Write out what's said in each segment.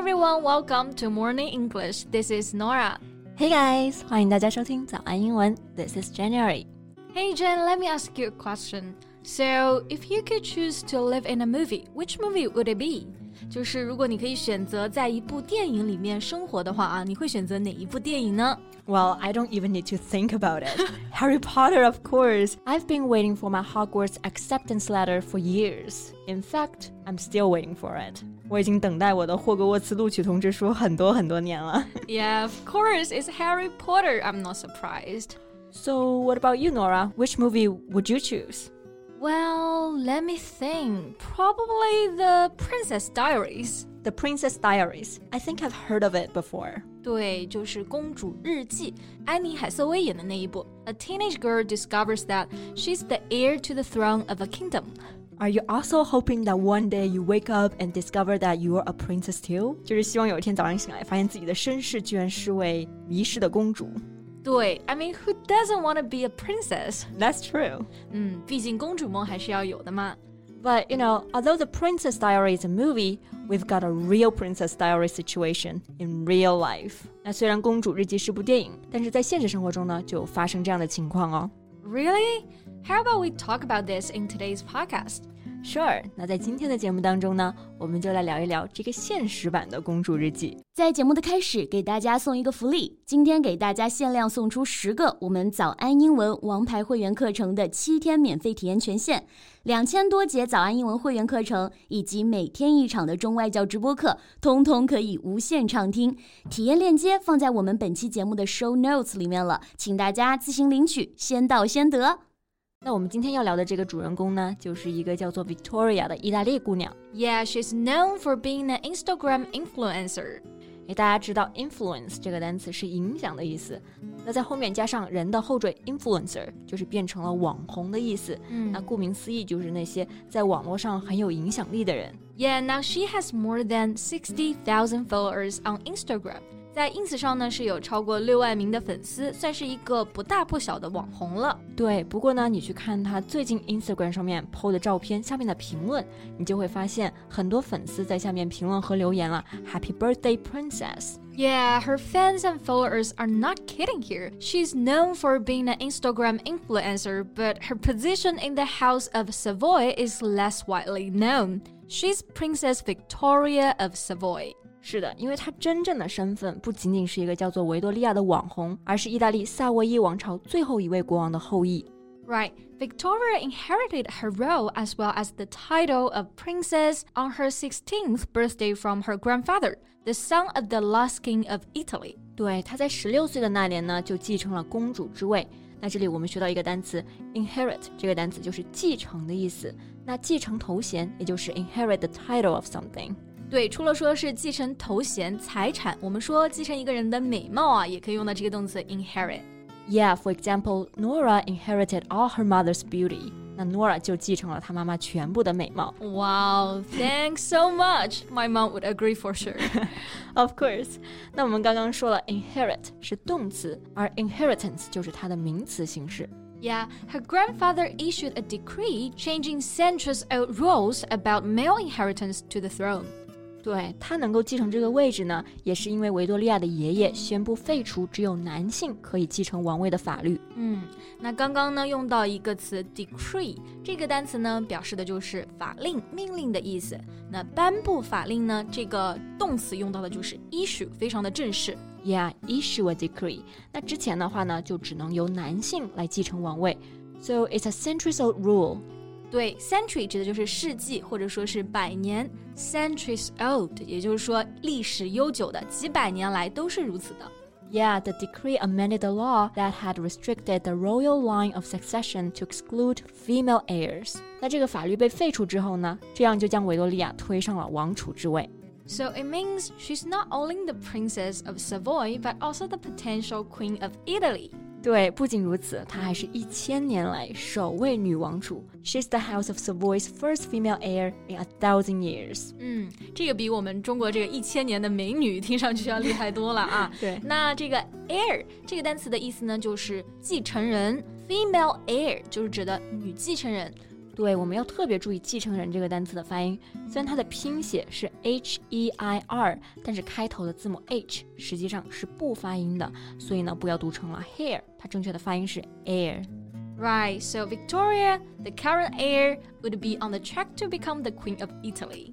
everyone, welcome to Morning English. This is Norah. Hey guys, 欢迎大家收听早安英文。This is January. Hey Jen, let me ask you a question. So, if you could choose to live in a movie, which movie would it be? 就是如果你可以选择在一部电影里面生活的话啊，你会选择哪一部电影呢？Well, I don't even need to think about it. Harry Potter, of course. I've been waiting for my Hogwarts acceptance letter for years. In fact, I'm still waiting for it. 我已经等待我的霍格沃茨录取通知书很多很多年了。Yeah, of course, it's Harry Potter. I'm not surprised. So, what about you, Norah? Which movie would you choose? Well, let me think. Probably The Princess Diaries. The Princess Diaries. I think I've heard of it before. 对，就是《公主日记》，安妮海瑟薇演的那一部。A teenage girl discovers that she's the heir to the throne of a kingdom. Are you also hoping that one day you wake up and discover that you are a princess too？就是希望有一天早上醒来，发现自己的身世居然是位迷失的公主。 对，I mean who doesn't want to be a princess? That's true. 嗯，毕竟公主梦还是要有的嘛。but you know, although The Princess Diary is a movie, we've got a real Princess Diary situation in real life. 那虽然《公主日记》是部电影，但是在现实生活中呢，就发生这样的情况哦。Really? How about we talk about this in today's podcast? Sure，那在今天的节目当中呢，我们就来聊一聊这个现实版的《公主日记》。在节目的开始，给大家送一个福利，今天给大家限量送出十个我们早安英文王牌会员课程的七天免费体验权限，两千多节早安英文会员课程以及每天一场的中外教直播课，通通可以无限畅听。体验链接放在我们本期节目的 show notes 里面了，请大家自行领取，先到先得。那我们今天要聊的这个主人公呢，就是一个叫做 Victoria 的意大利姑娘。Yeah, she's known for being an Instagram influencer. 诶，大家知道 influence 这个单词是影响的意思，那在后面加上人的后缀 influencer，就是变成了网红的意思。嗯，那顾名思义就是那些在网络上很有影响力的人。Yeah, now she has more than sixty thousand followers on Instagram. 在 ins 上呢是有超过六万名的粉丝，算是一个不大不小的网红了。对，不过呢，你去看他最近 Instagram 上面 PO 的照片下面的评论，你就会发现很多粉丝在下面评论和留言了，Happy birthday, princess! Yeah, her fans and followers are not kidding here. She's known for being an Instagram influencer, but her position in the House of Savoy is less widely known. She's Princess Victoria of Savoy. 是的，因为她真正的身份不仅仅是一个叫做维多利亚的网红，而是意大利萨维伊王朝最后一位国王的后裔。Right, Victoria inherited her role as well as the title of princess on her 16th birthday from her grandfather, the son of the last king of Italy. 对，她在十六岁的那年呢，就继承了公主之位。那这里我们学到一个单词 inherit，这个单词就是继承的意思。那继承头衔，也就是 inherit the title of something。 对，除了说是继承头衔、财产，我们说继承一个人的美貌啊，也可以用到这个动词 inherit。Yeah, for example, Norah inherited all her mother's beauty. 那 Norah 就继承了她妈妈全部的美貌。Wow, thanks so much. My mom would agree for sure. of course. 那我们刚刚说了，inherit 是动词，而 inheritance 就是它的名词形式。Yeah, her grandfather issued a decree changing centuries-old rules about male inheritance to the throne. 对他能够继承这个位置呢，也是因为维多利亚的爷爷宣布废除只有男性可以继承王位的法律。嗯，那刚刚呢用到一个词 decree，这个单词呢表示的就是法令、命令的意思。那颁布法令呢，这个动词用到的就是 issue，非常的正式。Yeah, issue a decree。那之前的话呢，就只能由男性来继承王位。So it's a centuries-old rule. 对，century 指的就是世纪或者说是百年，centuries old，也就是说历史悠久的，几百年来都是如此的。Yeah, the decree amended the law that had restricted the royal line of succession to exclude female heirs. 那这个法律被废除之后呢，这样就将维多利亚推上了王储之位。So it means she's not only the princess of Savoy, but also the potential queen of Italy. 对，不仅如此，她还是一千年来首位女王储。She's the House of Savoy's first female heir in a thousand years。嗯，这个比我们中国这个一千年的美女 听上去要厉害多了啊。对，那这个 heir 这个单词的意思呢，就是继承人。Female heir 就是指的女继承人。对，我们要特别注意继承人这个单词的发音。虽然它的拼写是 H E I R，但是开头的字母 H 实际上是不发音的，所以呢，不要读成了 hair，它正确的发音是 air。Right, so Victoria, the current heir, would be on the track to become the Queen of Italy.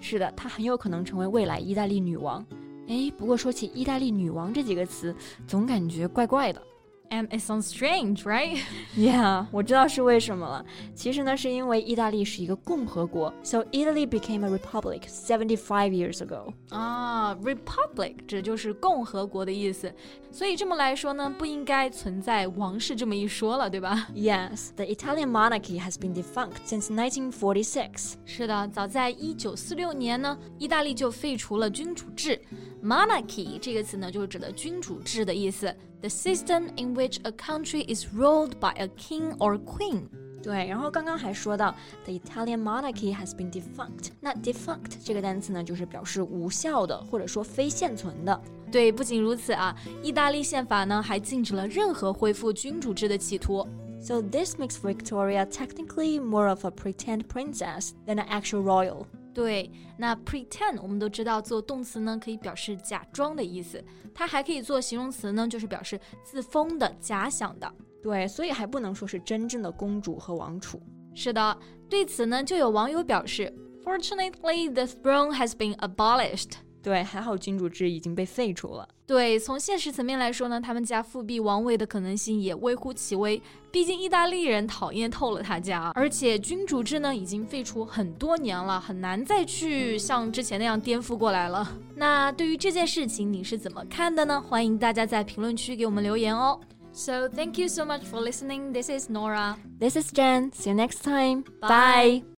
是的，她很有可能成为未来意大利女王。哎，不过说起意大利女王这几个词，总感觉怪怪的。And it sounds strange, right? Yeah，我知道是为什么了。其实呢，是因为意大利是一个共和国，so Italy became a republic seventy five years ago. 啊，republic 这就是共和国的意思。所以这么来说呢，不应该存在王室这么一说了，对吧？Yes, the Italian monarchy has been defunct since 1946. 是的，早在一九四六年呢，意大利就废除了君主制。 Monarchy 这个词呢，就是指的君主制的意思。The system in which a country is ruled by a king or queen。对，然后刚刚还说到，the Italian monarchy has been defunct。那 defunct 这个单词呢，就是表示无效的，或者说非现存的。对，不仅如此啊，意大利宪法呢还禁止了任何恢复君主制的企图。So this makes Victoria technically more of a pretend princess than an actual royal. 对，那 pretend 我们都知道做动词呢可以表示假装的意思，它还可以做形容词呢，就是表示自封的、假想的。对，所以还不能说是真正的公主和王储。是的，对此呢，就有网友表示，Fortunately, the throne has been abolished. 对，还好君主制已经被废除了。对，从现实层面来说呢，他们家复辟王位的可能性也微乎其微。毕竟意大利人讨厌透了他家，而且君主制呢已经废除很多年了，很难再去像之前那样颠覆过来了。那对于这件事情你是怎么看的呢？欢迎大家在评论区给我们留言哦。So thank you so much for listening. This is Nora. This is Jen. See you next time. Bye.